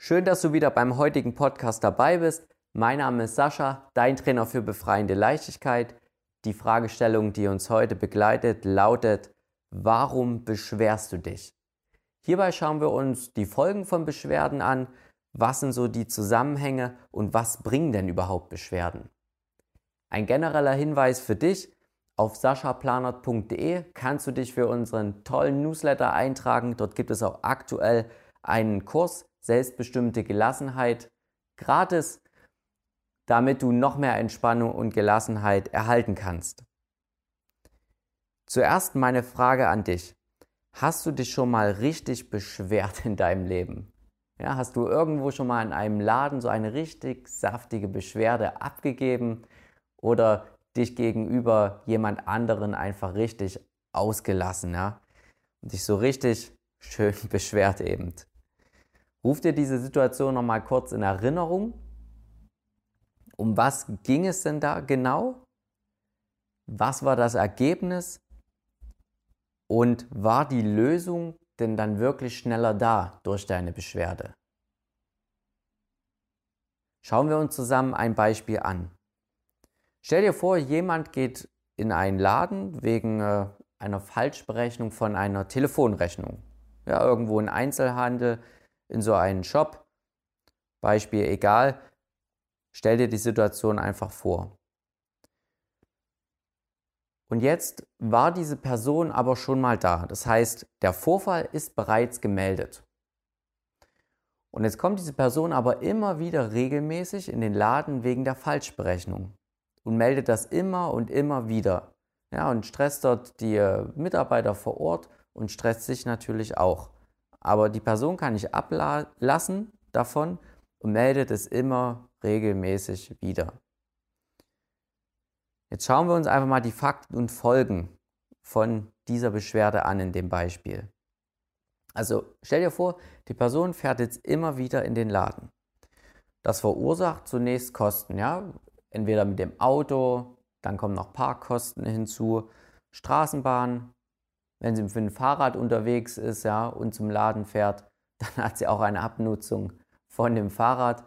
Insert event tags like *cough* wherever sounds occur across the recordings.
Schön, dass du wieder beim heutigen Podcast dabei bist. Mein Name ist Sascha, dein Trainer für befreiende Leichtigkeit. Die Fragestellung, die uns heute begleitet, lautet, warum beschwerst du dich? Hierbei schauen wir uns die Folgen von Beschwerden an, was sind so die Zusammenhänge und was bringen denn überhaupt Beschwerden? Ein genereller Hinweis für dich, auf saschaplanert.de kannst du dich für unseren tollen Newsletter eintragen. Dort gibt es auch aktuell einen Kurs selbstbestimmte Gelassenheit gratis, damit du noch mehr Entspannung und Gelassenheit erhalten kannst. Zuerst meine Frage an dich. Hast du dich schon mal richtig beschwert in deinem Leben? Ja, hast du irgendwo schon mal in einem Laden so eine richtig saftige Beschwerde abgegeben oder dich gegenüber jemand anderen einfach richtig ausgelassen, ja? Und dich so richtig schön *laughs* beschwert eben. Ruf dir diese Situation nochmal kurz in Erinnerung. Um was ging es denn da genau? Was war das Ergebnis? Und war die Lösung denn dann wirklich schneller da durch deine Beschwerde? Schauen wir uns zusammen ein Beispiel an. Stell dir vor, jemand geht in einen Laden wegen äh, einer Falschberechnung von einer Telefonrechnung. Ja, irgendwo in Einzelhandel in so einen Shop. Beispiel egal. Stell dir die Situation einfach vor. Und jetzt war diese Person aber schon mal da. Das heißt, der Vorfall ist bereits gemeldet. Und jetzt kommt diese Person aber immer wieder regelmäßig in den Laden wegen der Falschberechnung und meldet das immer und immer wieder. Ja, und stresst dort die Mitarbeiter vor Ort und stresst sich natürlich auch. Aber die Person kann nicht ablassen davon und meldet es immer regelmäßig wieder. Jetzt schauen wir uns einfach mal die Fakten und Folgen von dieser Beschwerde an in dem Beispiel. Also stell dir vor, die Person fährt jetzt immer wieder in den Laden. Das verursacht zunächst Kosten, ja, entweder mit dem Auto, dann kommen noch Parkkosten hinzu, Straßenbahn, wenn sie mit dem Fahrrad unterwegs ist ja, und zum Laden fährt, *laughs* dann hat sie auch eine Abnutzung von dem Fahrrad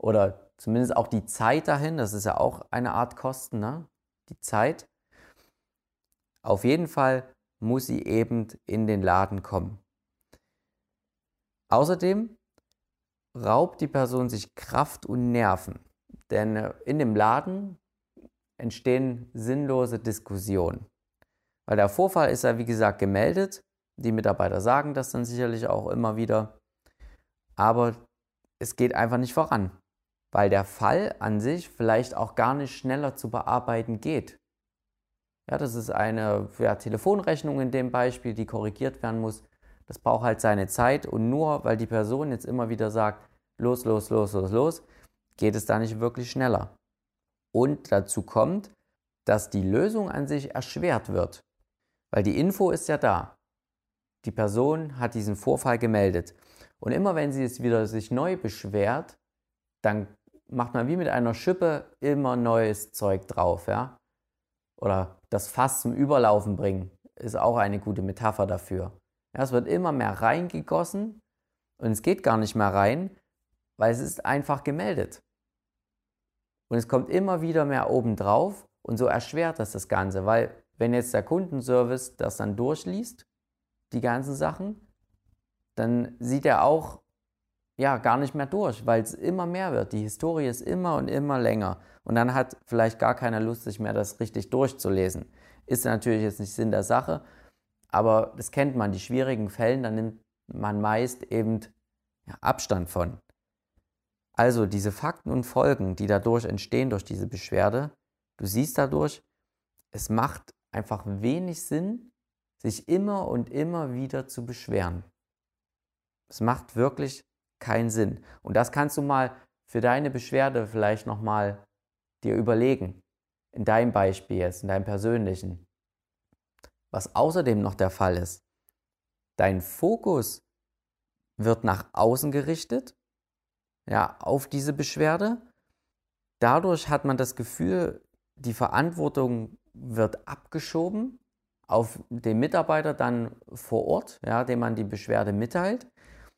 oder zumindest auch die Zeit dahin. Das ist ja auch eine Art Kosten, ne? die Zeit. Auf jeden Fall muss sie eben in den Laden kommen. Außerdem raubt die Person sich Kraft und Nerven, denn äh, in dem Laden entstehen sinnlose Diskussionen. Weil der Vorfall ist ja, wie gesagt, gemeldet. Die Mitarbeiter sagen das dann sicherlich auch immer wieder. Aber es geht einfach nicht voran, weil der Fall an sich vielleicht auch gar nicht schneller zu bearbeiten geht. Ja, das ist eine ja, Telefonrechnung in dem Beispiel, die korrigiert werden muss. Das braucht halt seine Zeit und nur weil die Person jetzt immer wieder sagt, los, los, los, los, los, geht es da nicht wirklich schneller. Und dazu kommt, dass die Lösung an sich erschwert wird. Weil die Info ist ja da. Die Person hat diesen Vorfall gemeldet. Und immer wenn sie es wieder sich neu beschwert, dann macht man wie mit einer Schippe immer neues Zeug drauf, ja? Oder das Fass zum Überlaufen bringen ist auch eine gute Metapher dafür. Ja, es wird immer mehr reingegossen und es geht gar nicht mehr rein, weil es ist einfach gemeldet. Und es kommt immer wieder mehr oben drauf und so erschwert das das Ganze, weil wenn jetzt der Kundenservice das dann durchliest, die ganzen Sachen, dann sieht er auch ja gar nicht mehr durch, weil es immer mehr wird. Die Historie ist immer und immer länger. Und dann hat vielleicht gar keiner Lust, sich mehr das richtig durchzulesen. Ist natürlich jetzt nicht Sinn der Sache, aber das kennt man, die schwierigen Fällen, da nimmt man meist eben Abstand von. Also diese Fakten und Folgen, die dadurch entstehen durch diese Beschwerde, du siehst dadurch, es macht einfach wenig Sinn, sich immer und immer wieder zu beschweren. Es macht wirklich keinen Sinn. Und das kannst du mal für deine Beschwerde vielleicht nochmal dir überlegen. In deinem Beispiel jetzt, in deinem persönlichen. Was außerdem noch der Fall ist, dein Fokus wird nach außen gerichtet, ja, auf diese Beschwerde. Dadurch hat man das Gefühl, die Verantwortung wird abgeschoben auf den Mitarbeiter dann vor Ort, ja, dem man die Beschwerde mitteilt.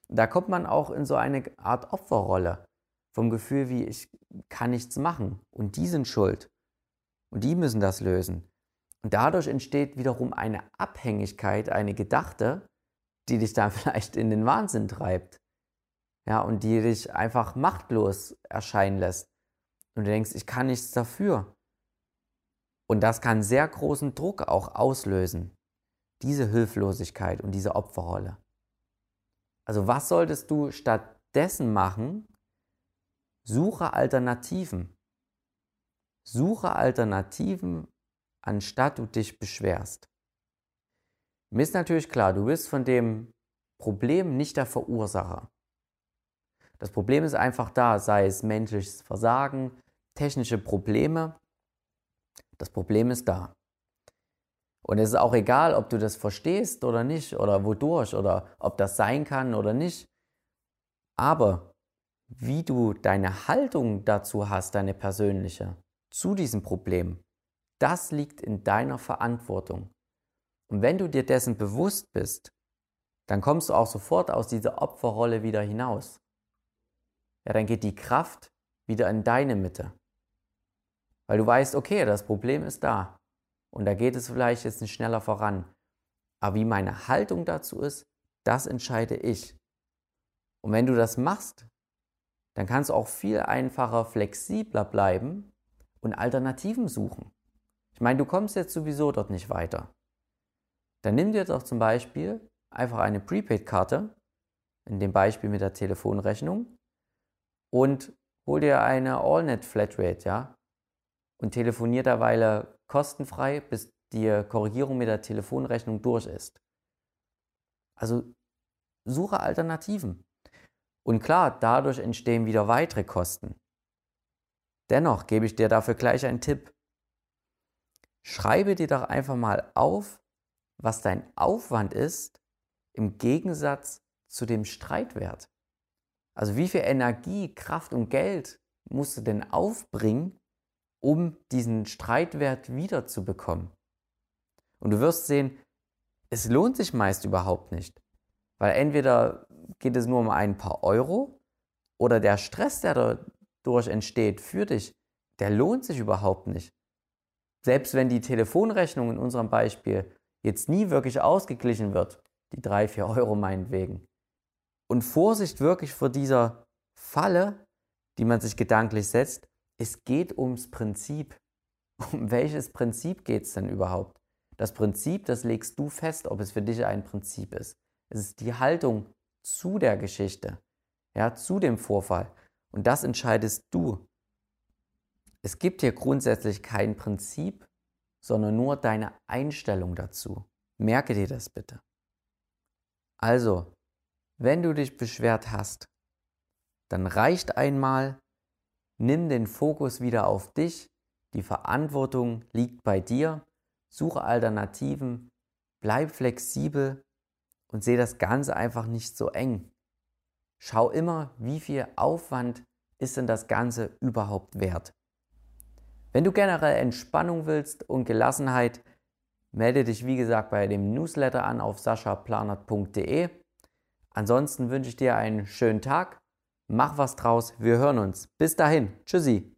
Da kommt man auch in so eine Art Opferrolle vom Gefühl wie, ich kann nichts machen und die sind schuld und die müssen das lösen. Und dadurch entsteht wiederum eine Abhängigkeit, eine gedachte, die dich dann *laughs* vielleicht in den Wahnsinn treibt. Ja, und die dich einfach machtlos erscheinen lässt. Und du denkst, ich kann nichts dafür. Und das kann sehr großen Druck auch auslösen. Diese Hilflosigkeit und diese Opferrolle. Also was solltest du stattdessen machen? Suche Alternativen. Suche Alternativen, anstatt du dich beschwerst. Mir ist natürlich klar, du bist von dem Problem nicht der Verursacher. Das Problem ist einfach da, sei es menschliches Versagen, technische Probleme. Das Problem ist da. Und es ist auch egal, ob du das verstehst oder nicht, oder wodurch, oder ob das sein kann oder nicht. Aber wie du deine Haltung dazu hast, deine persönliche, zu diesem Problem, das liegt in deiner Verantwortung. Und wenn du dir dessen bewusst bist, dann kommst du auch sofort aus dieser Opferrolle wieder hinaus. Ja, dann geht die Kraft wieder in deine Mitte. Weil du weißt, okay, das Problem ist da. Und da geht es vielleicht jetzt nicht schneller voran. Aber wie meine Haltung dazu ist, das entscheide ich. Und wenn du das machst, dann kannst du auch viel einfacher, flexibler bleiben und Alternativen suchen. Ich meine, du kommst jetzt sowieso dort nicht weiter. Dann nimm dir doch zum Beispiel einfach eine Prepaid-Karte, in dem Beispiel mit der Telefonrechnung, und hol dir eine AllNet Flatrate, ja, und telefonier derweile kostenfrei, bis die Korrigierung mit der Telefonrechnung durch ist. Also suche Alternativen. Und klar, dadurch entstehen wieder weitere Kosten. Dennoch gebe ich dir dafür gleich einen Tipp. Schreibe dir doch einfach mal auf, was dein Aufwand ist im Gegensatz zu dem Streitwert. Also wie viel Energie, Kraft und Geld musst du denn aufbringen, um diesen Streitwert wiederzubekommen? Und du wirst sehen, es lohnt sich meist überhaupt nicht. Weil entweder geht es nur um ein paar Euro oder der Stress, der dadurch entsteht für dich, der lohnt sich überhaupt nicht. Selbst wenn die Telefonrechnung in unserem Beispiel jetzt nie wirklich ausgeglichen wird, die drei, vier Euro meinetwegen. Und Vorsicht wirklich vor dieser Falle, die man sich gedanklich setzt. Es geht ums Prinzip. *laughs* Um welches Prinzip geht es denn überhaupt? Das Prinzip, das legst du fest, ob es für dich ein Prinzip ist. Es ist die Haltung zu der Geschichte, ja, zu dem Vorfall. Und das entscheidest du. Es gibt hier grundsätzlich kein Prinzip, sondern nur deine Einstellung dazu. Merke dir das bitte. Also, wenn du dich beschwert hast, dann reicht einmal, nimm den Fokus wieder auf dich, die Verantwortung liegt bei dir, suche Alternativen, bleib flexibel und sehe das Ganze einfach nicht so eng. Schau immer, wie viel Aufwand ist denn das Ganze überhaupt wert. Wenn du generell Entspannung willst und Gelassenheit, melde dich wie gesagt bei dem Newsletter an auf saschaplanert.de. Ansonsten wünsche ich dir einen schönen Tag, mach was draus, wir hören uns. Bis dahin, tschüssi.